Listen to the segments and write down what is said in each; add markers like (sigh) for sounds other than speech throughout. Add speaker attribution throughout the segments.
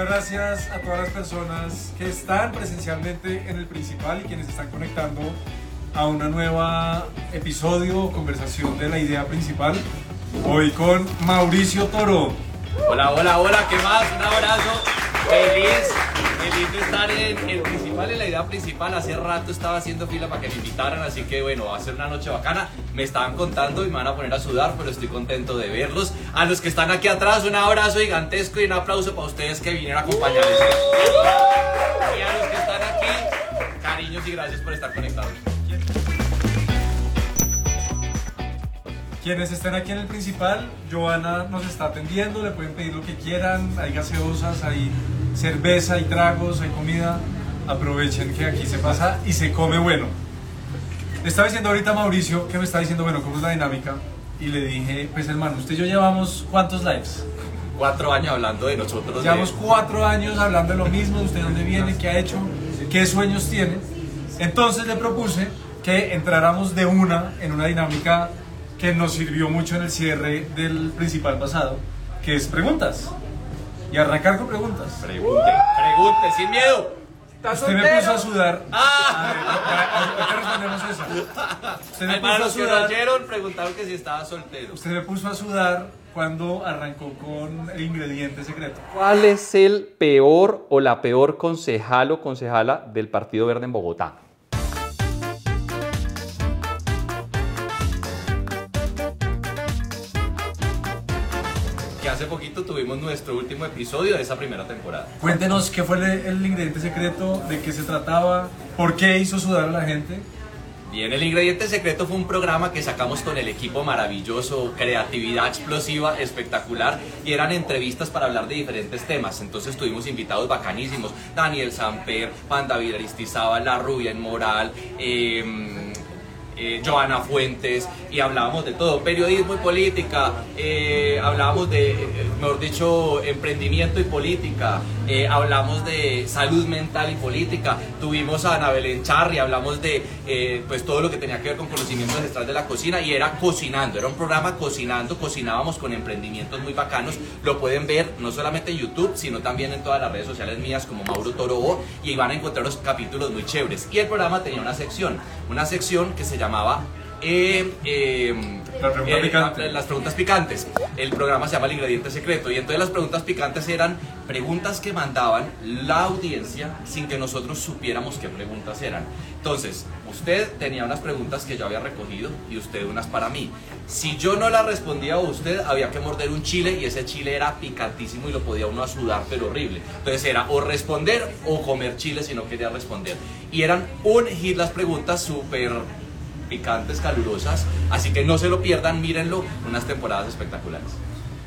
Speaker 1: muchas gracias a todas las personas que están presencialmente en el principal y quienes están conectando a una nueva episodio o conversación de la idea principal. Hoy con Mauricio Toro.
Speaker 2: Hola, hola, hola, ¿qué más? Un abrazo. Feliz, feliz de estar en el principal, en la idea principal. Hace rato estaba haciendo fila para que me invitaran, así que bueno, va a ser una noche bacana. Me estaban contando y me van a poner a sudar, pero estoy contento de verlos. A los que están aquí atrás, un abrazo gigantesco y un aplauso para ustedes que vinieron a acompañarles. Y a los que están aquí, cariños y gracias por estar conectados.
Speaker 1: Quienes estén aquí en el principal, Joana nos está atendiendo, le pueden pedir lo que quieran, hay gaseosas, hay cerveza, hay tragos, hay comida. Aprovechen que aquí se pasa y se come bueno. Le estaba diciendo ahorita a Mauricio que me está diciendo, bueno, ¿cómo es la dinámica? Y le dije, pues hermano, usted y yo llevamos cuántos lives?
Speaker 2: Cuatro años hablando de nosotros. de-
Speaker 1: Llevamos cuatro años hablando de lo mismo, usted dónde viene, qué ha hecho, qué sueños tiene. Entonces le propuse que entráramos de una en una dinámica que nos sirvió mucho en el cierre del principal pasado, que es preguntas. Y arrancar con preguntas.
Speaker 2: Pregunte, pregunte, sin miedo.
Speaker 1: Usted me puso a sudar.
Speaker 2: ¡Ah!
Speaker 1: A ahorita respondemos esa. Usted me puso a
Speaker 2: que
Speaker 1: sudar.
Speaker 2: oyeron, preguntaron que si estaba soltero.
Speaker 1: Usted me puso a sudar cuando arrancó con el ingrediente secreto.
Speaker 3: ¿Cuál es el peor o la peor concejal o concejala del Partido Verde en Bogotá?
Speaker 2: Tuvimos nuestro último episodio de esa primera temporada.
Speaker 1: Cuéntenos qué fue el, el ingrediente secreto, de qué se trataba, por qué hizo sudar a la gente.
Speaker 2: Bien, el ingrediente secreto fue un programa que sacamos con el equipo maravilloso, creatividad explosiva, espectacular, y eran entrevistas para hablar de diferentes temas. Entonces tuvimos invitados bacanísimos, Daniel Samper, Juan David Aristizábal, La Rubia en Moral, eh, eh, Joana Fuentes, y hablábamos de todo, periodismo y política, eh, hablábamos de, eh, mejor dicho, emprendimiento y política, eh, hablamos de salud mental y política, tuvimos a Ana Belén hablamos de pues todo lo que tenía que ver con conocimiento ancestral de la cocina y era cocinando, era un programa cocinando, cocinábamos con emprendimientos muy bacanos, lo pueden ver no solamente en YouTube, sino también en todas las redes sociales mías como Mauro Toro y van a encontrar los capítulos muy chéveres. Y el programa tenía una sección, una sección que se llamaba eh, eh,
Speaker 1: La pregunta
Speaker 2: eh,
Speaker 1: picante.
Speaker 2: la- las preguntas picantes. El programa se llama El Ingrediente Secreto y entonces las preguntas picantes eran preguntas que mandaban la audiencia sin que nosotros supiéramos qué preguntas eran. Entonces, usted tenía unas preguntas que yo había recogido y usted unas para mí. Si yo no las respondía a usted, había que morder un chile y ese chile era picantísimo y lo podía uno a sudar, pero horrible. Entonces era o responder o comer chile si no quería responder. Y eran un hit las preguntas súper picantes, calurosas. Así que no se lo pierdan, mírenlo, unas temporadas espectaculares.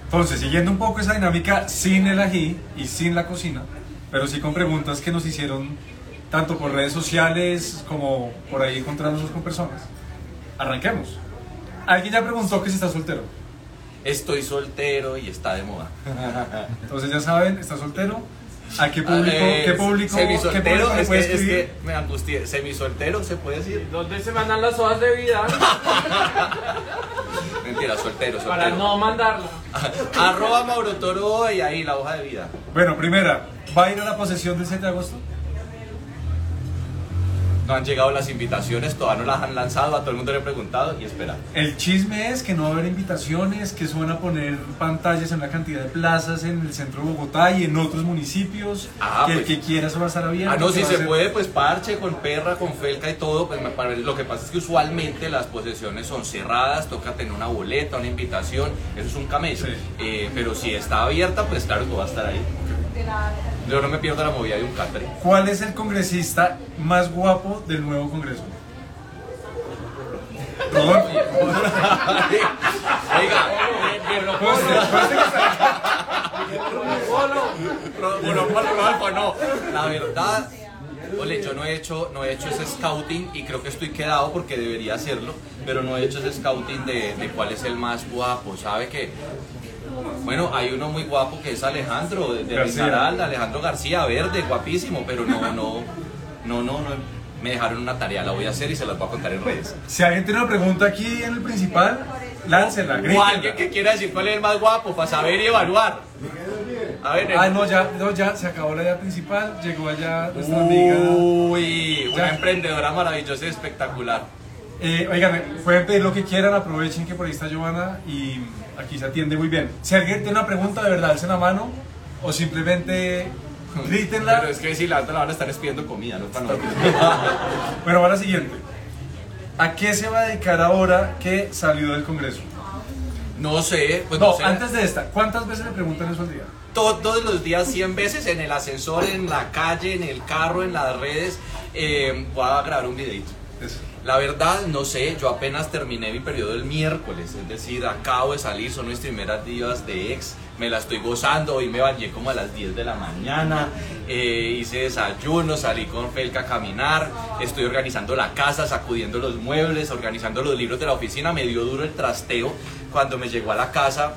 Speaker 1: Entonces, siguiendo un poco esa dinámica sin el ají y sin la cocina, pero sí con preguntas que nos hicieron tanto por redes sociales como por ahí encontrándonos con personas. Arranquemos. Alguien ya preguntó que si está soltero.
Speaker 2: Estoy soltero y está de moda. (laughs)
Speaker 1: Entonces ya saben, está soltero. ¿A qué público,
Speaker 2: Eh,
Speaker 1: qué público, qué
Speaker 2: Semisoltero,
Speaker 1: público le
Speaker 2: es,
Speaker 1: puede
Speaker 2: que, es
Speaker 1: escribir?
Speaker 2: que me angustié. Semisoltero, ¿se puede decir?
Speaker 4: ¿Dónde se mandan las hojas de vida? (laughs)
Speaker 2: Mentira, soltero, soltero.
Speaker 4: Para no mandarla. (laughs)
Speaker 2: Arroba Mauro Toro y ahí la hoja de vida.
Speaker 1: Bueno, primera, ¿va a ir a la posesión del 7 de agosto?
Speaker 2: No han llegado las invitaciones, todavía no las han lanzado, a todo el mundo le he preguntado y espera.
Speaker 1: El chisme es que no va a haber invitaciones, que se van a poner pantallas en una cantidad de plazas en el centro de Bogotá y en otros municipios.
Speaker 2: Ah,
Speaker 1: que el
Speaker 2: pues.
Speaker 1: que quiera eso va a estar abierto.
Speaker 2: Ah, no, si se
Speaker 1: ser-
Speaker 2: puede, pues parche, con perra, con felca y todo. Pues lo que pasa es que usualmente las posesiones son cerradas, toca tener una boleta, una invitación, eso es un camello.
Speaker 1: Sí.
Speaker 2: Eh, pero si está abierta, pues claro que va a estar ahí. Yo no me pierdo la movida de un catering.
Speaker 1: ¿Cuál es el congresista más guapo del nuevo Congreso? Rodolfo.
Speaker 2: Oiga, Rodolfo, no. La verdad, ole, yo no he hecho, no he hecho ese scouting y creo que estoy quedado porque debería hacerlo, pero no he hecho ese scouting de, de cuál es el más guapo. ¿Sabe que Bueno, hay uno muy guapo que es Alejandro, de, de
Speaker 1: García.
Speaker 2: Risaralda, Alejandro García, verde, guapísimo, pero no, no, no, no, no, me dejaron una tarea, la voy a hacer y se las voy a contar en redes.
Speaker 1: Si alguien tiene una pregunta aquí en el principal, láncela,
Speaker 2: O alguien que quiera decir cuál es el más guapo para saber y evaluar. A ver,
Speaker 1: Ah,
Speaker 2: el-
Speaker 1: no, ya, no, ya se acabó la idea principal. Llegó allá nuestra amiga.
Speaker 2: Uy, una
Speaker 1: Ya.
Speaker 2: emprendedora maravillosa y espectacular.
Speaker 1: Eh, oigan, pueden pedir lo que quieran, aprovechen que por ahí está Giovanna y aquí se atiende muy bien. Si alguien tiene una pregunta, de verdad, alcen la mano o simplemente grítenla.
Speaker 2: Pero es que si la otra la van a estar pidiendo comida, no para nosotros. (laughs)
Speaker 1: Bueno, la siguiente. ¿A qué se va a dedicar ahora que salió del Congreso?
Speaker 2: No sé, pues no,
Speaker 1: No,
Speaker 2: sé.
Speaker 1: antes de esta, ¿cuántas veces le preguntan eso al día?
Speaker 2: Todos los días 100 veces en el ascensor, en la calle, en el carro, en las redes. eh, voy a grabar un videito. La verdad, no sé, yo apenas terminé mi periodo el miércoles, es decir, acabo de salir, son mis primeras días de ex, me la estoy gozando, hoy me bañé como a las 10 de la mañana, eh, hice desayuno, salí con Felca a caminar, estoy organizando la casa, sacudiendo los muebles, organizando los libros de la oficina, me dio duro el trasteo cuando me llegó a la casa,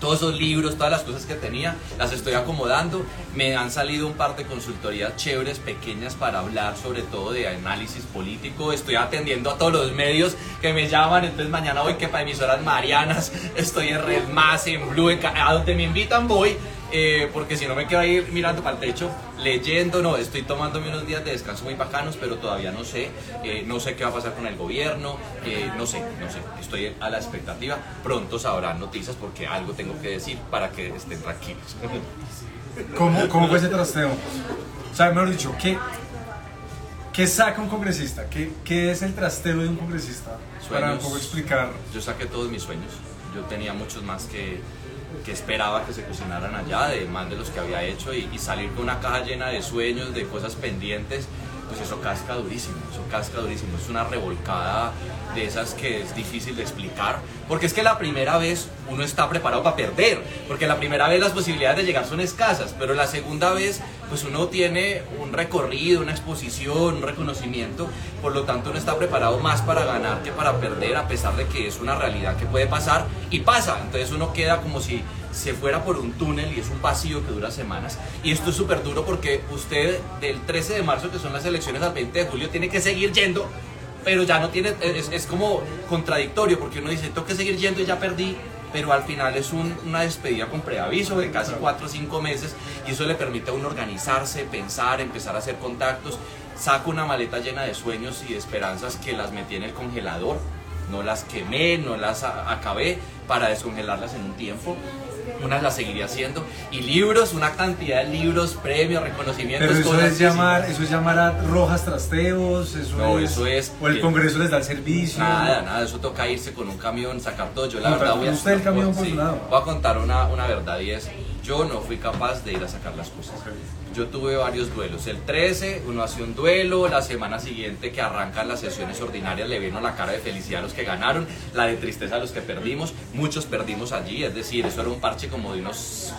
Speaker 2: todos esos libros, todas las cosas que tenía, las estoy acomodando. Me han salido un par de consultorías chéveres, pequeñas, para hablar sobre todo de análisis político. Estoy atendiendo a todos los medios que me llaman. Entonces mañana voy que para emisoras marianas, (laughs) estoy en Red Más, en Blue, en a donde me invitan voy. Eh, porque si no me quedo ahí mirando para el techo, leyendo, no, estoy tomándome unos días de descanso muy bacanos, pero todavía no sé, eh, no sé qué va a pasar con el gobierno, eh, no sé, no sé, estoy a la expectativa, pronto sabrán noticias porque algo tengo que decir para que estén tranquilos.
Speaker 1: ¿Cómo, cómo fue ese trasteo? O sea, mejor dicho, ¿qué, qué saca un congresista? ¿Qué, ¿Qué es el trasteo de un congresista? Para un
Speaker 2: Sueños.
Speaker 1: poco explicar.
Speaker 2: Yo saqué todos mis sueños, yo tenía muchos más que, que esperaba que se cocinaran allá, de más de los que había hecho, y, y salir con una caja llena de sueños, de cosas pendientes, pues eso casca durísimo, eso casca durísimo, es una revolcada de esas que es difícil de explicar, porque es que la primera vez uno está preparado para perder, porque la primera vez las posibilidades de llegar son escasas, pero la segunda vez pues uno tiene un recorrido, una exposición, un reconocimiento, por lo tanto uno está preparado más para ganar que para perder, a pesar de que es una realidad que puede pasar y pasa, entonces uno queda como si se fuera por un túnel y es un vacío que dura semanas. Y esto es súper duro porque usted del 13 de marzo, que son las elecciones al 20 de julio, tiene que seguir yendo, pero ya no tiene, es, es como contradictorio porque uno dice, tengo que seguir yendo y ya perdí. Pero al final es un- una despedida con preaviso de casi 4 o 5 meses y eso le permite a uno organizarse, pensar, empezar a hacer contactos. Saco una maleta llena de sueños y de esperanzas que las metí en el congelador no las quemé, no las acabé para descongelarlas en un tiempo. Unas las seguiría haciendo. Y libros, una cantidad de libros, premios, reconocimientos.
Speaker 1: Pero eso
Speaker 2: cosas
Speaker 1: es llamar, eso es llamar a rojas trasteos, eso
Speaker 2: No,
Speaker 1: es.
Speaker 2: eso es-
Speaker 1: O el Congreso les da el servicio.
Speaker 2: Nada, nada, eso toca irse con un camión, sacar todo. Yo la verdad voy a...
Speaker 1: usted el camión por
Speaker 2: sí,
Speaker 1: su lado.
Speaker 2: voy a contar una, una verdad y es, yo no fui capaz de ir a sacar las cosas. Yo tuve varios duelos. El 13 uno hace un duelo, la semana siguiente que arrancan las sesiones ordinarias le vino la cara de felicidad a los que ganaron, la de tristeza a los que perdimos. Muchos perdimos allí, es decir, eso era un parche como de unos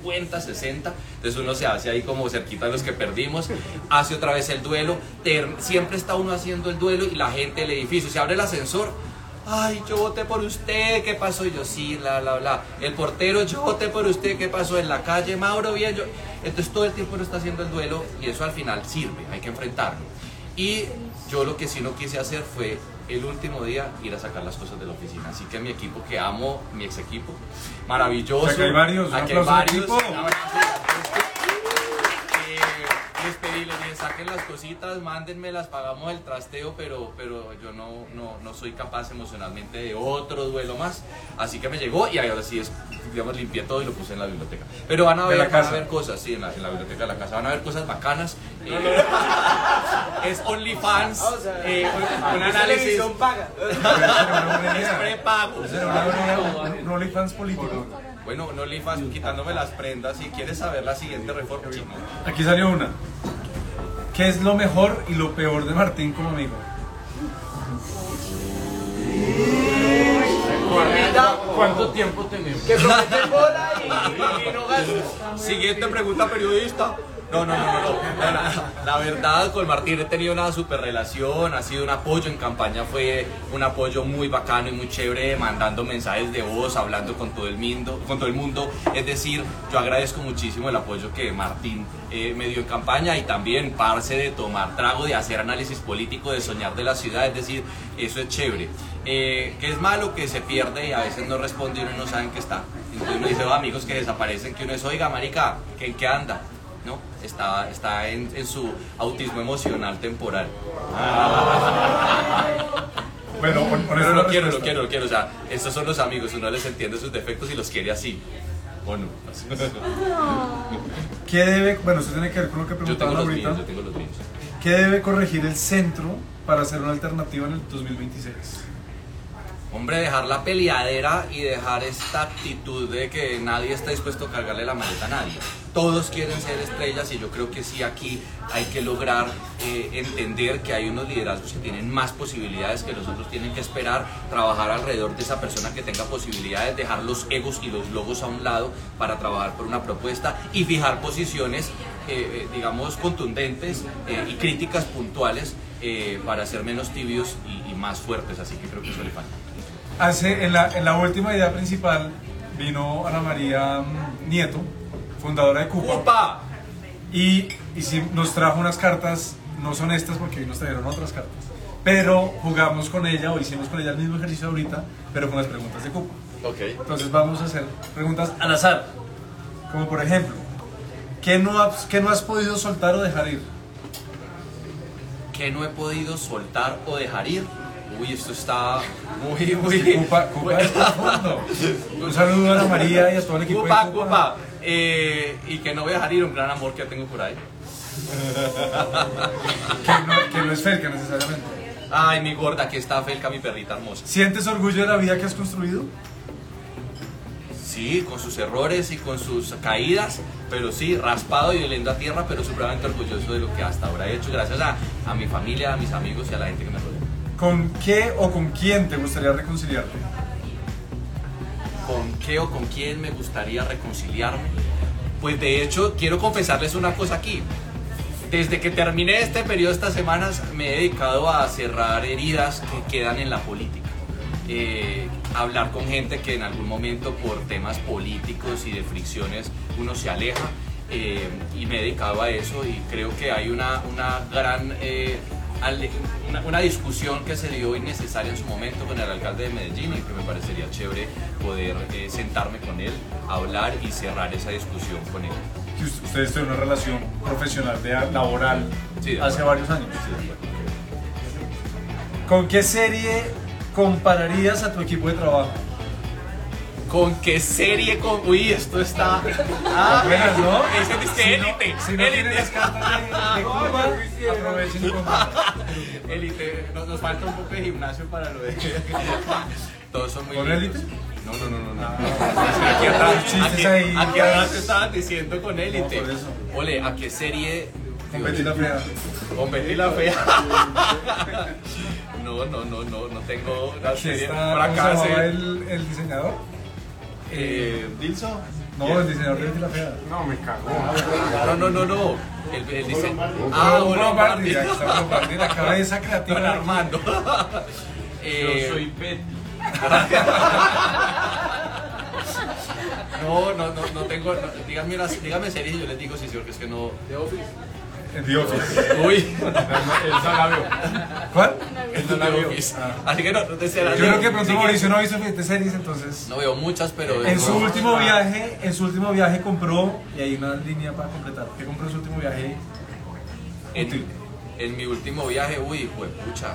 Speaker 2: 50, 60. Entonces uno se hace ahí como cerquita de los que perdimos, hace otra vez el duelo. siempre está uno haciendo el duelo y la gente del edificio se abre el ascensor. Ay, yo voté por usted, ¿qué pasó? Y yo, sí, bla, bla, bla. El portero, yo voté por usted, ¿qué pasó? En la calle, Mauro, bien, yo. Entonces todo el tiempo uno está haciendo el duelo y eso al final sirve, hay que enfrentarlo. Y yo lo que sí no quise hacer fue el último día ir a sacar las cosas de la oficina. Así que mi equipo, que amo, mi ex equipo, maravilloso.
Speaker 1: Que hay varios,
Speaker 2: Aquí hay varios.
Speaker 1: equipo.
Speaker 2: Les dije, saquen las cositas, mándenmelas, pagamos el trasteo, pero, pero yo no, no, no soy capaz emocionalmente de otro duelo más. Así que me llegó y ahora sí es, digamos, limpié todo y lo puse en la biblioteca. Pero van a ver,
Speaker 1: la
Speaker 2: van a
Speaker 1: casa.
Speaker 2: ver cosas, sí, en la, en la biblioteca de la casa, van a ver cosas bacanas. Eh, (laughs) es OnlyFans, eh, un, análisis.
Speaker 4: paga. (laughs)
Speaker 2: Es prepago.
Speaker 1: Un OnlyFans político.
Speaker 2: Bueno, un OnlyFans quitándome las prendas. Si quieres saber la siguiente reforma.
Speaker 1: Aquí salió una. ¿Qué es lo mejor y lo peor de Martín como amigo?
Speaker 4: ¿Cuánto tiempo tenemos?
Speaker 2: Siguiente pregunta, periodista. No, no, no, no, no. La, verdad, con Martín he tenido una super relación, ha sido un apoyo en campaña, fue un apoyo muy bacano y muy chévere, mandando mensajes de voz, hablando con todo el mundo. Con todo el mundo. Es decir, yo agradezco muchísimo el apoyo que Martín eh, me dio en campaña y también parce de tomar trago, de hacer análisis político, de soñar de la ciudad, es decir, eso es chévere. Eh, que es malo que se pierde y a veces no responde y uno no sabe en qué está. Entonces uno dice, "Oh, amigos que desaparecen, que uno es, oiga, marica, ¿que ¿en qué anda? ¿No? Está, está en, en su autismo emocional temporal.
Speaker 1: Bueno, con, con
Speaker 2: Pero lo quiero, lo
Speaker 1: respuesta.
Speaker 2: quiero, lo quiero. O sea, estos son los amigos, uno les entiende sus defectos y los quiere así. ¿O no? Así.
Speaker 1: ¿Qué debe, bueno, eso tiene que ver con lo que
Speaker 2: Yo tengo
Speaker 1: preguntaban ahorita.
Speaker 2: míos, yo tengo los míos.
Speaker 1: ¿Qué debe corregir el centro para hacer una alternativa en el 2026?
Speaker 2: Hombre, dejar la peleadera y dejar esta actitud de que nadie está dispuesto a cargarle la maleta a nadie. Todos quieren ser estrellas y yo creo que sí aquí hay que lograr eh, entender que hay unos liderazgos que tienen más posibilidades que los otros tienen que esperar, trabajar alrededor de esa persona que tenga posibilidades, dejar los egos y los logos a un lado para trabajar por una propuesta y fijar posiciones, eh, eh, digamos, contundentes eh, y críticas puntuales para ser menos tibios y, más fuertes. Así que creo que eso le falta.
Speaker 1: Hace, en, la, en la última idea principal vino Ana María mm, Nieto, fundadora de Cupa,
Speaker 2: ¡Upa!
Speaker 1: y, y sí nos trajo unas cartas, no son estas porque hoy nos trajeron otras cartas, pero jugamos con ella o hicimos con ella el mismo ejercicio ahorita, pero con las preguntas de Cupa.
Speaker 2: Ok.
Speaker 1: Entonces vamos a hacer preguntas al azar, como por ejemplo, ¿qué no has, qué no has podido soltar o dejar ir?
Speaker 2: que no he podido soltar o dejar ir. Uy, esto está muy, muy...
Speaker 1: Cupa, Cupa es profundo. Un saludo a Ana María y a todo el equipo
Speaker 2: Cupa,
Speaker 1: de Cupa.
Speaker 2: Cupa. Eh, y que no voy a dejar ir un gran amor que tengo por ahí.
Speaker 1: Que no, que no es Felca necesariamente.
Speaker 2: Ay, mi gorda, aquí está Felca, mi perrita hermosa.
Speaker 1: ¿Sientes orgullo de la vida que has construido?
Speaker 2: Sí, con sus errores y con sus caídas, pero sí, raspado y oliendo a tierra, pero supremamente orgulloso de lo que hasta ahora he hecho, gracias a, a mi familia, a mis amigos y a la gente que me rodea.
Speaker 1: ¿Con qué o con quién te gustaría reconciliarte?
Speaker 2: ¿Con qué o con quién me gustaría reconciliarme? Pues de hecho, quiero confesarles una cosa aquí. Desde que terminé este periodo estas semanas, me he dedicado a cerrar heridas que quedan en la política. Eh, hablar con gente que en algún momento por temas políticos y de fricciones uno se aleja. eh, y me he dedicado a eso y creo que hay una, una gran eh, una, una discusión que se dio innecesaria en su momento con el alcalde de Medellín y que me parecería chévere poder eh, sentarme con él, hablar y cerrar esa discusión con él.
Speaker 1: Que ustedes tienen una relación profesional, de, laboral,
Speaker 2: Sí, de
Speaker 1: hace varios años. ¿Con qué serie compararías a tu equipo de trabajo?
Speaker 2: ¿Con qué serie? Con... Uy, esto está... Ah,
Speaker 1: Buenas, ¿no?
Speaker 2: Ese es
Speaker 1: Si no-
Speaker 2: élite.
Speaker 1: Si no tienen las cartas de, de (laughs) Cuba, aprovechen y compren. (laughs)
Speaker 2: Élite, nos, nos falta un poco de gimnasio para lo de. (laughs) Todos son muy.
Speaker 1: ¿Con élite?
Speaker 2: No, no, no, no. no.
Speaker 1: Ah,
Speaker 2: aquí atrás, aquí, atrás estaban diciendo con élite. Ole, ¿a qué serie?
Speaker 1: Con Betty la Fea.
Speaker 2: Con Betty la Fea. No, no, no, no, no tengo
Speaker 1: Aquí
Speaker 2: serie.
Speaker 1: está,
Speaker 2: Por
Speaker 1: ¿cómo se
Speaker 2: acá
Speaker 1: llamaba
Speaker 2: se-
Speaker 1: el, el diseñador?
Speaker 2: Eh, ¿Dilson?
Speaker 1: No, el diseñador de la Fea.
Speaker 5: No, me cagó.
Speaker 2: No, no, no, no. El, el dice-
Speaker 1: Ah, Bruno
Speaker 2: bueno,
Speaker 1: Lombardi, aquí está Bruno Lombardi, la cabeza creativa.
Speaker 2: Don Armando. (laughs) Eh,
Speaker 5: Yo soy Betty. (laughs)
Speaker 2: No, no, no, no tengo. no, díganme series y yo les digo si sí, porque es que no.
Speaker 1: En The Office. (laughs)
Speaker 2: Uy,
Speaker 5: la vio.
Speaker 1: ¿Cuál?
Speaker 2: el
Speaker 5: la vio.
Speaker 2: Office. Así que no, no te será.
Speaker 1: Yo creo que pronto Mauricio no ha visto suficientes series, entonces.
Speaker 2: No veo muchas, pero.
Speaker 1: En su último viaje, en su último viaje compró, y hay una línea para completar, ¿qué compró en su último viaje?
Speaker 2: En, en mi último viaje, uy, pucha.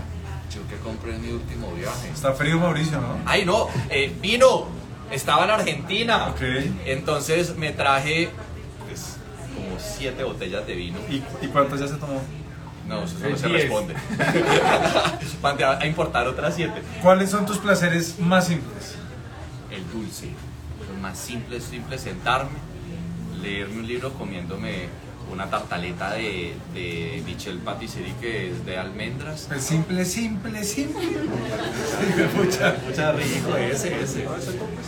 Speaker 2: Yo que compré en mi último viaje.
Speaker 1: Está frío Mauricio, ¿no?
Speaker 2: Ay, no, eh, vino. Estaba en Argentina.
Speaker 1: Ok.
Speaker 2: Entonces me traje pues, como siete botellas de vino.
Speaker 1: ¿Y, y cuántos ya se tomó?
Speaker 2: No, eso no
Speaker 5: El
Speaker 2: se
Speaker 5: diez.
Speaker 2: responde. (laughs) A importar otras siete.
Speaker 1: ¿Cuáles son tus placeres más simples?
Speaker 2: El dulce. Lo más simple es simple sentarme, leerme un libro comiéndome una tartaleta de, de Michel Patisserie que es de almendras.
Speaker 1: Pues simple, simple, simple. (laughs)
Speaker 2: Mucha, mucha rico ese, ese.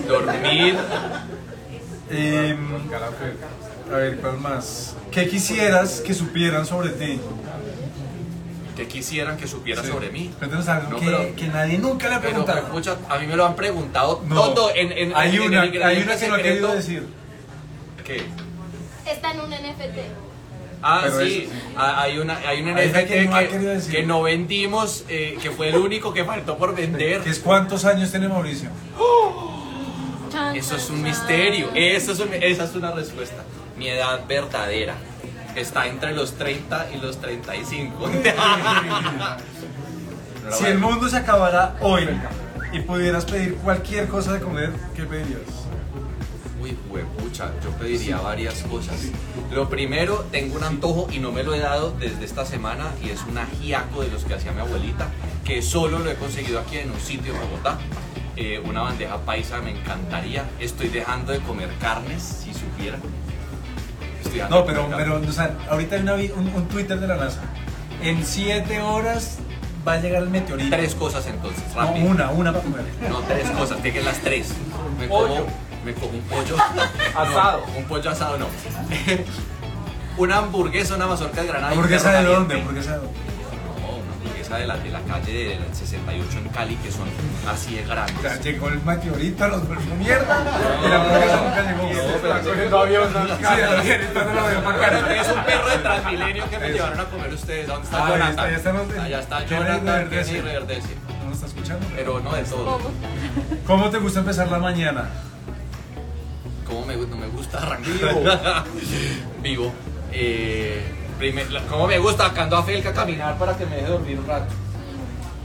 Speaker 2: Dormir,
Speaker 1: Em, A ver, ¿cuál más? ¿Qué quisieras que supieran sobre ti?
Speaker 2: Que quisieran que supiera
Speaker 1: Sí.
Speaker 2: sobre mí.
Speaker 1: Cuéntanos algo
Speaker 2: No,
Speaker 1: que,
Speaker 2: pero-
Speaker 1: que nadie nunca le ha
Speaker 2: Pero,
Speaker 1: preguntado.
Speaker 2: escucha, a mí me lo han preguntado
Speaker 1: No.
Speaker 2: todo en, en,
Speaker 1: hay,
Speaker 2: en
Speaker 1: una,
Speaker 2: el
Speaker 1: hay una que no ha querido decir.
Speaker 2: ¿Qué?
Speaker 6: Está en un NFT.
Speaker 2: Ah,
Speaker 1: Pero
Speaker 2: sí,
Speaker 1: eso sí.
Speaker 2: Ah, hay, una, hay un NFT
Speaker 1: que
Speaker 2: que, que no vendimos, eh, que fue el único que faltó por vender.
Speaker 1: ¿Qué es cuántos años tiene Mauricio?
Speaker 6: Chan,
Speaker 2: Eso es un misterio, Eso es un- esa es una respuesta. Mi edad verdadera está entre los 30 y los 35. (laughs)
Speaker 1: Si el mundo se acabara hoy y pudieras pedir cualquier cosa de comer, ¿qué pedirías?
Speaker 2: Uy, huepucha, yo pediría varias cosas. Lo primero, tengo un antojo y no me lo he dado desde esta semana y es un ajiaco de los que hacía mi abuelita, que solo lo he conseguido aquí en un sitio en Bogotá. Eh, una bandeja paisa me encantaría. Estoy dejando de comer carnes, si supieran.
Speaker 1: No, pero, pero o sea, ahorita hay una un, un Twitter de la NASA. En 7 horas va a llegar el meteorito.
Speaker 2: Tres cosas entonces,
Speaker 1: No,
Speaker 2: rápido.
Speaker 1: una, una para comer.
Speaker 2: No, tres cosas, tienen las tres. Me
Speaker 4: Pollo.
Speaker 2: como, me como un pollo. (laughs)
Speaker 4: Asado.
Speaker 2: No, un pollo asado no. (laughs) una hamburguesa, una mazorca de granada.
Speaker 1: ¿Hamburguesa de dónde? ¿Hamburguesa de dónde?
Speaker 2: No, hamburguesa de la, de la calle del 68 en Cali, que son así de grandes.
Speaker 1: llegó el meteorito, nos volvió mierda. Y la hamburguesa nunca llegó.
Speaker 5: Está cogiendo avión, ¿no?
Speaker 1: No lo
Speaker 2: es un perro de Transmilenio que me llevaron a comer ustedes. ¿Dónde está Jonathan? Allá está Jonathan,
Speaker 1: Reverdece.
Speaker 2: Kenny Reverdece.
Speaker 1: ¿No nos está escuchando?
Speaker 2: Pero no de todo.
Speaker 6: Bobo.
Speaker 1: ¿Cómo te gusta empezar la mañana?
Speaker 2: ¿Cómo me, no me gusta (laughs) arrancar? Vivo. Eh, primer- ¿Cómo me gusta sacando a Felca a caminar para que me deje dormir un rato?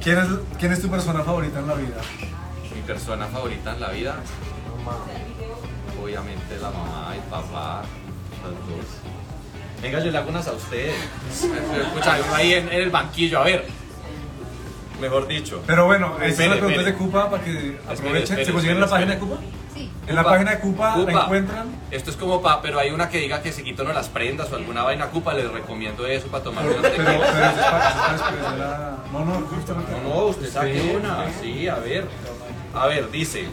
Speaker 1: ¿Quién es, ¿Quién es tu persona favorita en la vida?
Speaker 2: Mi persona favorita en la vida, obviamente la mamá y papá, los dos. Venga, yo le hago unas a ustedes. (laughs) Escucha, ahí en, en el banquillo, a ver. Mejor dicho.
Speaker 1: Pero bueno,
Speaker 2: Espere,
Speaker 1: las preguntas de
Speaker 2: espere.
Speaker 1: Cupa para que aprovechen. ¿Se consiguen en la página de Cupa?
Speaker 6: Sí.
Speaker 1: En la
Speaker 2: Cupa.
Speaker 1: página de Cupa la encuentran.
Speaker 2: Esto es como pa, pero hay una que diga que se quitó no las prendas o alguna vaina cupa, les recomiendo eso para tomar
Speaker 1: Pero,
Speaker 2: unas
Speaker 1: pero, pero
Speaker 2: tequilas.
Speaker 1: eso es para, eso es para después de la... No, no, justamente.
Speaker 2: No, no, usted saque una. Sí, a ver. A ver, dice.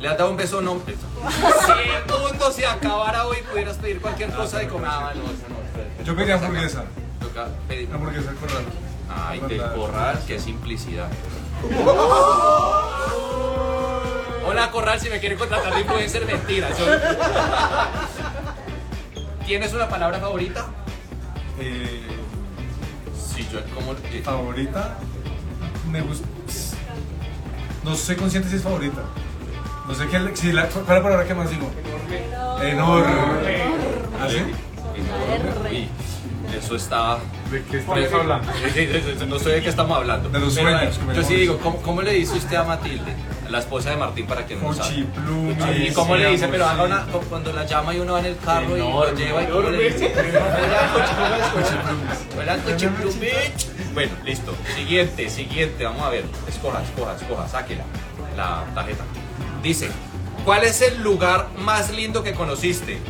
Speaker 2: ¿Le has dado un beso o no? Si el mundo se acabara hoy, pudieras pedir cualquier cosa de comer. Ah, no, eso no.
Speaker 1: Yo pedí hamburguesa.
Speaker 2: Toca pedir.
Speaker 1: Una hamburguesa corral.
Speaker 2: Ay, del corral, qué simplicidad. (laughs) Hola, corral, si me quiere contratar de influencer, mentira. yo- ¿Tienes una palabra favorita?
Speaker 1: Eh,
Speaker 2: Sí, yo como.
Speaker 1: favorita. Me gusta. No soy consciente si es favorita. No sé qué. Si la, ¿Cuál es la palabra que más digo? Enorme. ¿Ah, sí?
Speaker 2: Uy, eso está.
Speaker 5: ¿De qué estamos hablando?
Speaker 2: No sé de qué estamos hablando.
Speaker 1: De los sueños,
Speaker 2: eh, Yo sí digo, ¿cómo, cómo le dice usted a Matilde? La esposa de Martín para quien no sabe.
Speaker 1: Cuchiplumi.
Speaker 2: ¿Y cómo le dice? Pero haga
Speaker 1: una.
Speaker 2: Cuando la llama y uno va en el carro y lo
Speaker 5: Enorme,
Speaker 2: lleva y cómo le dice. Hola, cuchiplumi. Bueno, listo. Siguiente, siguiente. Vamos a ver. Escoja, escoja, escoja. Sáquela. La tarjeta. Dice: ¿Cuál es el lugar más lindo que conociste?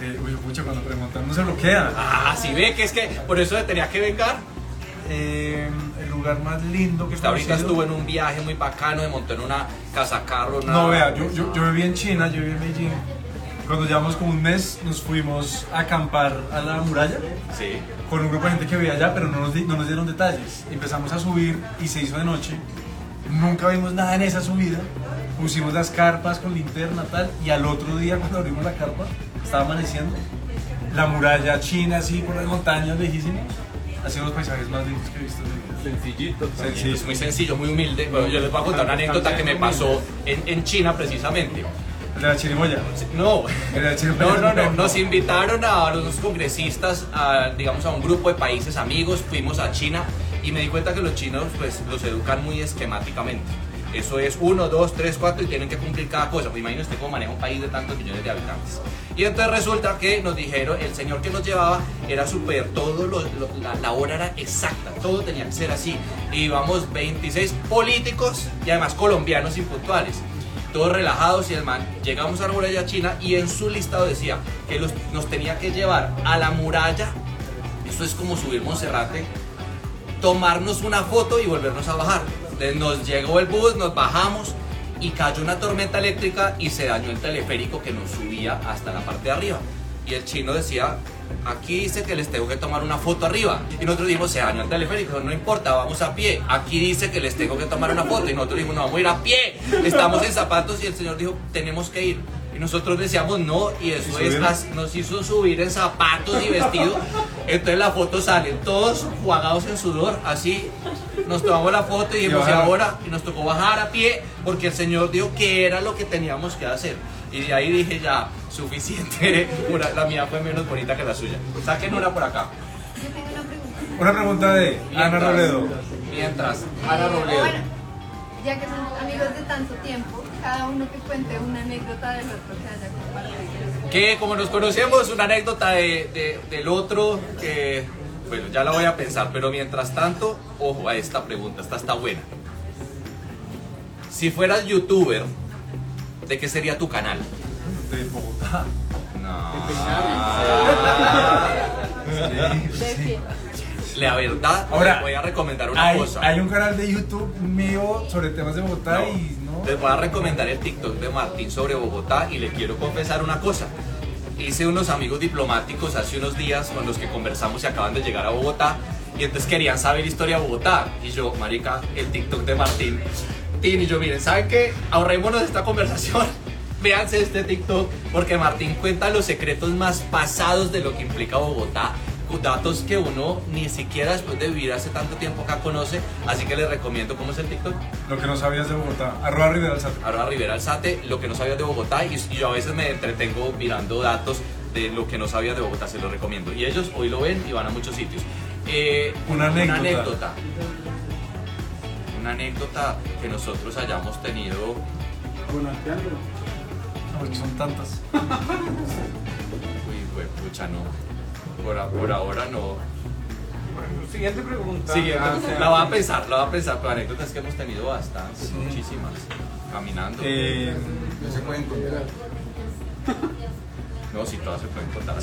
Speaker 1: Eh, uy, pucha, cuando preguntan no se bloquea.
Speaker 2: Ah, si ve que es que por eso le tenía que vengar.
Speaker 1: Eh, el lugar más lindo que
Speaker 2: Usted ahorita estuvo en un viaje muy bacano, me montó en una casa carro. Una...
Speaker 1: No, vea, yo, yo, yo viví en China, yo viví en Beijing. Cuando llevamos como un mes, nos fuimos a acampar a la muralla
Speaker 2: Sí.
Speaker 1: con un grupo de gente que vivía allá, pero no nos, di- no nos dieron detalles. Empezamos a subir y se hizo de noche. Nunca vimos nada en esa subida. Pusimos las carpas con linterna tal y al otro día cuando abrimos la carpa estaba amaneciendo. La muralla china así por las montañas lejísimas. Ha sido los paisajes más lindos que he visto.
Speaker 5: Sencillito.
Speaker 2: Es muy sencillo, muy humilde. Bueno, yo les voy a contar una anécdota que me pasó en, en China precisamente.
Speaker 1: El de la chirimoya.
Speaker 2: No,
Speaker 1: El de la chirimoya.
Speaker 2: no, no, no. Nos invitaron a los congresistas, a, digamos, a un grupo de países amigos. Fuimos a China y me di cuenta que los chinos, pues, los educan muy esquemáticamente. Eso es uno, dos, tres, cuatro y tienen que cumplir cada cosa. Pues imagínense cómo maneja un país de tantos millones de habitantes. Y entonces resulta que nos dijeron, el señor que nos llevaba era súper, todo lo- la, hora era exacta, todo tenía que ser así. Y íbamos 26 políticos y además colombianos impuntuales todos relajados y el man, llegamos a la muralla china y en su listado decía que nos tenía que llevar a la muralla, eso es como subir Monserrate, tomarnos una foto y volvernos a bajar. Entonces nos llegó el bus, nos bajamos y cayó una tormenta eléctrica y se dañó el teleférico que nos subía hasta la parte de arriba. Y el chino decía, aquí dice que les tengo que tomar una foto arriba. Y nosotros dijimos, se dañó el teleférico, no importa, vamos a pie. Aquí dice que les tengo que tomar una foto. Y nosotros dijimos, no, vamos a ir a pie. Estamos en zapatos y el señor dijo, tenemos que ir. Y nosotros decíamos no, y eso es, nos hizo subir en zapatos y vestido. Entonces la foto salen todos jugados en sudor, así. Nos tomamos la foto y dijimos, y ahora, y nos tocó bajar a pie porque el señor dijo que era lo que teníamos que hacer. Y de ahí dije ya, suficiente, (laughs) una- la mía fue menos bonita que la suya. Saquen una por acá.
Speaker 6: Yo tengo una pregunta.
Speaker 1: Una pregunta de Ana Robledo.
Speaker 2: Mientras, Ana
Speaker 6: Eh,
Speaker 2: Robledo.
Speaker 6: Bueno, ya que son amigos de tanto tiempo, cada uno que cuente una anécdota del otro que haya compartido.
Speaker 2: Que como nos conocemos, una anécdota de, de- del otro que, bueno, ya la voy a pensar, pero mientras tanto, ojo a esta pregunta, esta está buena. Si fueras youtuber, ¿de qué sería tu canal?
Speaker 1: De Bogotá.
Speaker 6: ¿De qué?
Speaker 2: La verdad,
Speaker 1: Ahora,
Speaker 2: les voy a recomendar una
Speaker 1: Hay,
Speaker 2: cosa.
Speaker 1: hay un canal de YouTube mío sobre temas de Bogotá
Speaker 2: No,
Speaker 1: y no.
Speaker 2: Les voy a recomendar el TikTok de Martín sobre Bogotá y le quiero confesar una cosa. Hice unos amigos diplomáticos hace unos días con los que conversamos y acaban de llegar a Bogotá y entonces querían saber historia de Bogotá. Y yo, marica, el TikTok de Martín. Tin, y yo, miren, ¿saben qué? Ahorrémonos esta conversación. (laughs) Véanse este TikTok porque Martín cuenta los secretos más pasados de lo que implica Bogotá. Datos que uno ni siquiera después de vivir hace tanto tiempo acá conoce. Así que les recomiendo cómo es el TikTok.
Speaker 1: Lo que no sabías de Bogotá. Arroba Rivera Alzate.
Speaker 2: Ahora Rivera Alzate, lo que no sabías de Bogotá y, y yo a veces me entretengo mirando datos de lo que no sabías de Bogotá, se los recomiendo. Y ellos hoy lo ven y van a muchos sitios. Eh,
Speaker 1: Una anécdota.
Speaker 2: Una anécdota. Una anécdota que nosotros hayamos tenido.
Speaker 1: No, porque son tantas. (laughs)
Speaker 2: Uy, güey, pucha, no. Por, por ahora no.
Speaker 5: Siguiente pregunta.
Speaker 2: Siguiente,
Speaker 5: Ah, sí.
Speaker 2: la voy a pensar, la voy a pensar, pero anécdotas que hemos tenido bastantes, muchísimas. Caminando.
Speaker 1: Eh,
Speaker 2: no, si todas se pueden contar.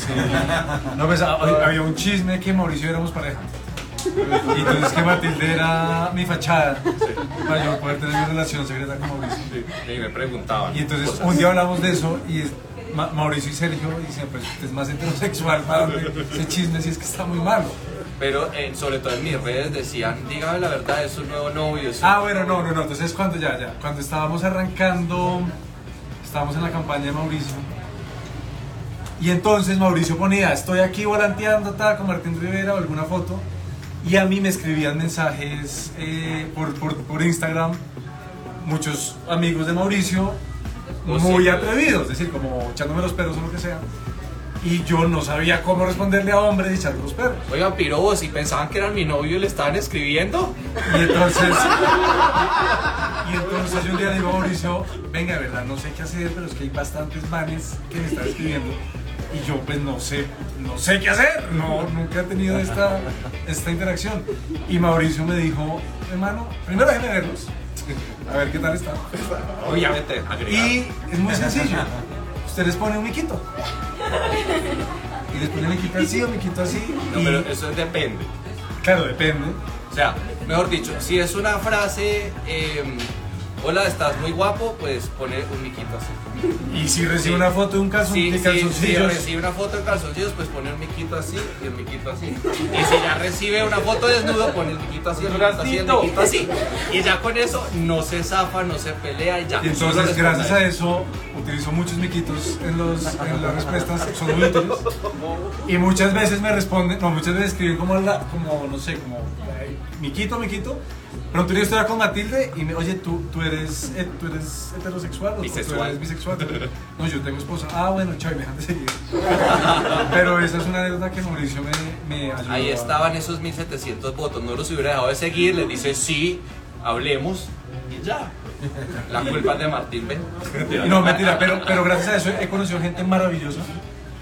Speaker 1: no, pues ha- había un chisme que Mauricio y éramos pareja. Y entonces que Matilde era mi fachada para yo poder tener una relación secreta con Mauricio.
Speaker 2: Y me preguntaban.
Speaker 1: Y entonces
Speaker 2: cosas.
Speaker 1: un día hablamos de eso y Ma- Mauricio y Sergio dicen, pues usted es más heterosexual para ese chisme si es que está muy malo.
Speaker 2: Pero eh, sobre todo en mis redes decían, dígame la verdad, es un nuevo novio. un-
Speaker 1: Ah, bueno, no, no, no. Entonces cuando ya, ya, cuando estábamos arrancando, estábamos en la campaña de Mauricio. Y entonces Mauricio ponía, estoy aquí volanteando, tal, con Martín Rivera o alguna foto. Y a mí me escribían mensajes eh, por, por, por Instagram, muchos amigos de Mauricio, muy atrevidos, es decir, como echándome los perros o lo que sea. Y yo no sabía cómo responderle a hombres y echarle los perros.
Speaker 2: Oigan, pirobos, si pensaban que eran mi novio y le estaban escribiendo.
Speaker 1: Y entonces, y entonces yo un día le digo a Mauricio, venga, de verdad, no sé qué hacer, pero es que hay bastantes manes que me están escribiendo. Y yo pues no sé, no sé qué hacer, no, nunca he tenido esta, esta interacción. Y Mauricio me dijo, hermano, primero déjeme verlos, a ver qué tal está.
Speaker 2: Obviamente, agregar.
Speaker 1: Y es muy sencillo, usted les pone un miquito. Y les pone un miquito así o miquito así.
Speaker 2: No,
Speaker 1: y,
Speaker 2: pero eso depende.
Speaker 1: claro, depende.
Speaker 2: O sea, mejor dicho, si es una frase, em, hola, estás muy guapo, pues pone un miquito así.
Speaker 1: Y si recibe
Speaker 2: Sí.
Speaker 1: una foto de un calzón,
Speaker 2: Sí,
Speaker 1: de
Speaker 2: sí,
Speaker 1: calzoncillos.
Speaker 2: si recibe una foto de calzoncillos, pues pone un miquito así y el miquito así. Y si ya recibe una foto desnudo, pone el miquito así, el miquito así, el miquito así. Y ya con eso no se zafa, no se pelea y ya.
Speaker 1: Y entonces, gracias a eso, utilizo muchos miquitos en, los, en las respuestas, son muy útiles. Y muchas veces me responden, no, muchas veces escriben como, la, como no sé, como, miquito, miquito. Pronto yo estoy con Matilde y me, oye, ¿tú, tú, eres, eh, ¿tú eres heterosexual o tú
Speaker 2: Bisexual.
Speaker 1: eres bisexual? No, yo tengo esposa. Ah, bueno, chao, me dejan de seguir. Pero esa es una anécdota que Mauricio me, me ayudó.
Speaker 2: Ahí estaban esos 1700 votos, no los hubiera dejado de seguir, les dice sí, hablemos y ya. La culpa es de Martín, ¿ven?
Speaker 1: No, mentira, pero, pero gracias a eso he conocido gente maravillosa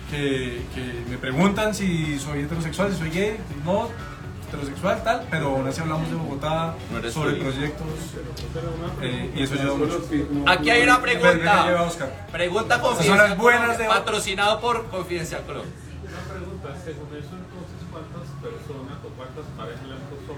Speaker 1: que, que me preguntan si soy heterosexual, si soy gay, no, heterosexual, tal, pero aún así hablamos de Bogotá,
Speaker 2: No
Speaker 1: sobre
Speaker 2: feliz.
Speaker 1: proyectos, eh, y eso ayuda mucho.
Speaker 2: Aquí hay una
Speaker 1: Ven, ven, lleva
Speaker 2: pregunta. Pregunta
Speaker 1: son las
Speaker 2: confidencial.
Speaker 1: buenas de-
Speaker 2: Patrocinado por Confidencial Club.
Speaker 7: Una pregunta, según eso entonces, ¿cuántas personas o cuántas parejas le han puesto?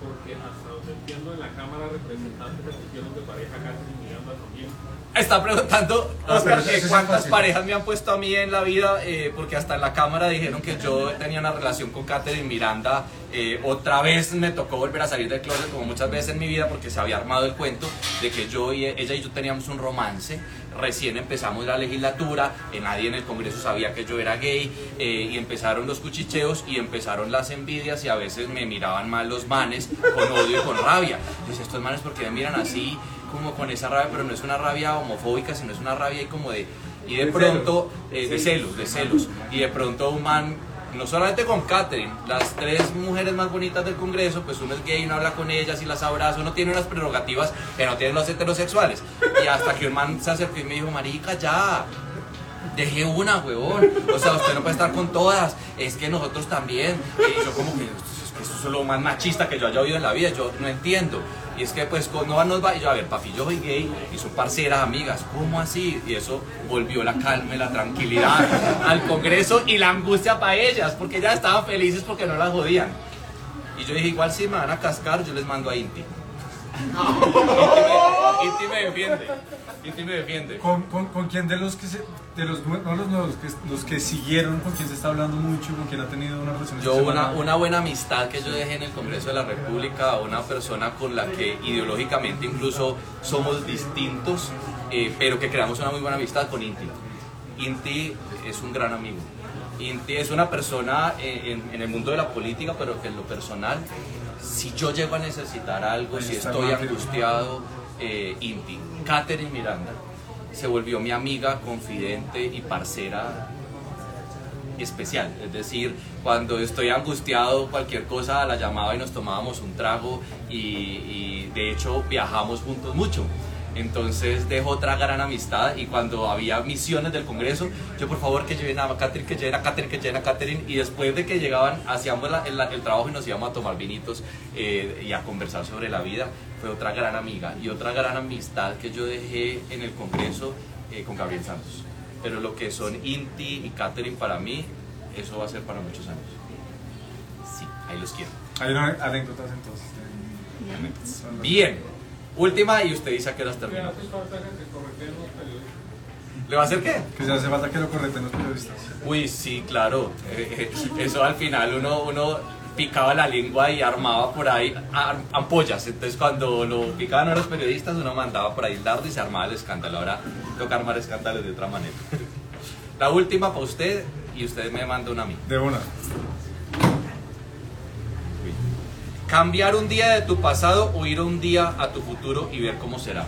Speaker 5: Porque hasta donde entiendo en la Cámara de Representantes se pusieron de pareja Catherine Miranda también.
Speaker 2: Está preguntando, Oscar, que cuántas parejas me han puesto a mí en la vida, eh, porque hasta en la cámara dijeron que yo tenía una relación con Catherine Miranda. Eh, otra vez me tocó volver a salir del closet, como muchas veces en mi vida, porque se había armado el cuento de que yo y ella y yo teníamos un romance. Recién empezamos la legislatura, eh, nadie en el Congreso sabía que yo era gay, eh, y empezaron los cuchicheos y empezaron las envidias, y a veces me miraban mal los manes con odio y con rabia. Decía, estos manes, porque me miran así? como con esa rabia, pero no es una rabia homofóbica, sino es una rabia ahí como de... Y de
Speaker 1: De
Speaker 2: pronto, eh, de celos, de celos. Y de pronto un man, no solamente con Catherine, las tres mujeres más bonitas del Congreso, pues uno es gay, uno habla con ellas y las abraza, uno tiene unas prerrogativas que no tienen los heterosexuales. Y hasta que un man se acercó y me dijo, marica, ya, Deje una, huevón. O sea, usted no puede estar con todas. Es que nosotros también. Y yo como que, eso es lo más machista que yo haya oído en la vida. Yo no entiendo. Y es que pues con no nos va. Y yo, a ver, papi, yo soy gay y son parceras, amigas. ¿Cómo así? Y eso volvió la calma y la tranquilidad (laughs) al Congreso y la angustia para ellas. Porque ellas estaban felices porque no las jodían. Y yo dije, igual si me van a cascar, yo les mando a Inti. (laughs) Inti me, Inti me defiende. Inti me defiende.
Speaker 1: ¿Con, con, con quién de los que se, de los no los nuevos, que, los que siguieron, con quién se está hablando mucho, con quién ha tenido una relación
Speaker 2: Yo una, una buena amistad que yo dejé en el Congreso de la República, una persona con la que ideológicamente incluso somos distintos, eh, pero que creamos una muy buena amistad con Inti. Inti es un gran amigo. Inti es una persona eh, en, en el mundo de la política, pero que en lo personal, si yo llego a necesitar algo, si estoy angustiado, eh, Inti. Catherine Miranda se volvió mi amiga, confidente y parcera especial. Es decir, cuando estoy angustiado, cualquier cosa la llamaba y nos tomábamos un trago y, y de hecho viajamos juntos mucho. Entonces dejo otra gran amistad y cuando había misiones del Congreso, yo por favor que lleven a Catherine, que lleven a Catherine, que lleven a Catherine y después de que llegaban hacíamos la- el, el trabajo y nos íbamos a tomar vinitos eh, y a conversar sobre la vida. Fue otra gran amiga y otra gran amistad que yo dejé en el Congreso eh, con Gabriel Santos. Pero lo que son Inti y Catherine para mí, eso va a ser para muchos años. Sí, ahí los quiero.
Speaker 1: Hay anécdotas entonces.
Speaker 2: Bien, última y usted dice a qué horas termina.
Speaker 5: correten.
Speaker 2: ¿Le va a hacer qué?
Speaker 1: Que se hace falta que lo correcten los periodistas.
Speaker 2: Uy, sí, claro. Eh, eh, eso al final uno, uno picaba la lengua y armaba por ahí ampollas. Entonces cuando lo picaban a los periodistas uno mandaba por ahí el dardo y se armaba el escándalo. Ahora toca armar escándalos de otra manera. La última para usted y usted me manda una a mí.
Speaker 1: De una.
Speaker 2: Cambiar un día de tu pasado o ir un día a tu futuro y ver cómo será.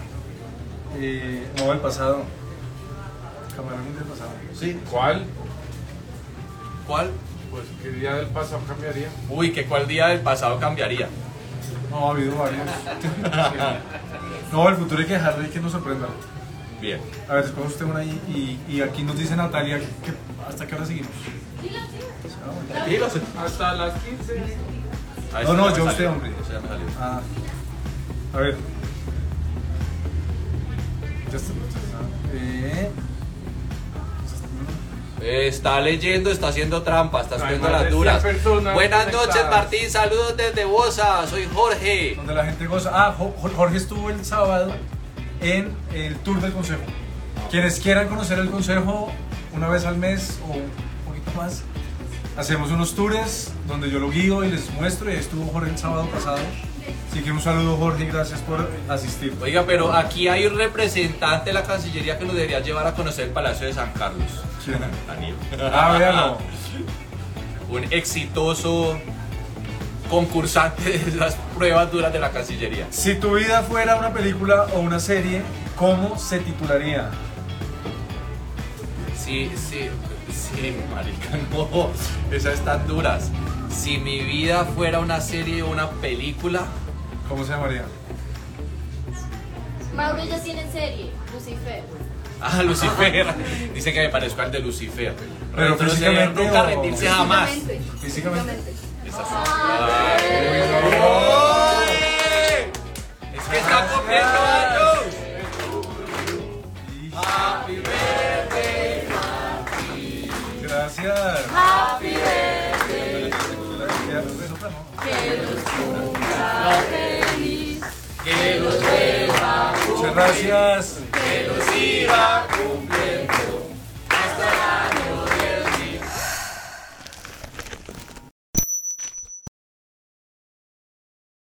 Speaker 1: Eh, no, el pasado. Camarón del pasado.
Speaker 2: ¿Sí?
Speaker 5: ¿Cuál?
Speaker 2: ¿Cuál?
Speaker 5: Pues qué día del pasado cambiaría.
Speaker 2: Uy, que cuál día del pasado cambiaría.
Speaker 1: No, ha habido varios. (laughs) no, el futuro hay que dejarlo y que nos sorprenda.
Speaker 2: Bien.
Speaker 1: A ver, escoge usted una ahí y, y aquí nos dice Natalia que, hasta qué hora seguimos.
Speaker 2: Tranquilos.
Speaker 5: Hasta las 15.
Speaker 2: Ah,
Speaker 1: No, no, yo
Speaker 2: salió.
Speaker 1: usted, hombre.
Speaker 2: Ese ya me salió.
Speaker 1: Ah, a ver. Ya está. Eh,
Speaker 2: Está leyendo, está haciendo trampa, está haciendo las duras.
Speaker 5: 100 personas
Speaker 2: Buenas noches. Martín. Saludos desde Bosa. Soy Jorge.
Speaker 1: donde la gente goza. Ah, Jo- Jo- Jorge estuvo el sábado en el tour del consejo. Quienes quieran conocer el consejo una vez al mes o un poquito más, hacemos unos tours donde yo lo guío y les muestro. Y ahí estuvo Jorge el sábado pasado. Así que un saludo, Jorge, gracias por asistir.
Speaker 2: Oiga, pero aquí hay un representante de la Cancillería que nos debería llevar a conocer el Palacio de San Carlos.
Speaker 1: ¿Quién? (laughs)
Speaker 2: Daniel.
Speaker 1: Ah, véanlo. (laughs)
Speaker 2: Un exitoso concursante de las pruebas duras de la Cancillería.
Speaker 1: Si tu vida fuera una película o una serie, ¿cómo se titularía?
Speaker 2: Sí, sí, sí, marica, (laughs) no. Esas están duras. Si mi vida fuera una serie o una película,
Speaker 1: ¿Cómo se llamaría?
Speaker 7: Mauro ya tiene serie, Lucifer. (laughs)
Speaker 2: Ah, Lucifer. (laughs) Dice que me parezco al de Lucifer.
Speaker 1: Pero físicamente
Speaker 2: nunca
Speaker 1: o-
Speaker 2: rendirse jamás.
Speaker 6: Físicamente.
Speaker 1: Físicamente.
Speaker 2: Esa sí. ¡Ay! Es que está cumpliendo Happy birthday.
Speaker 6: Que los cumpla feliz.
Speaker 2: Que los lleva,
Speaker 1: Muchas gracias.
Speaker 2: que los la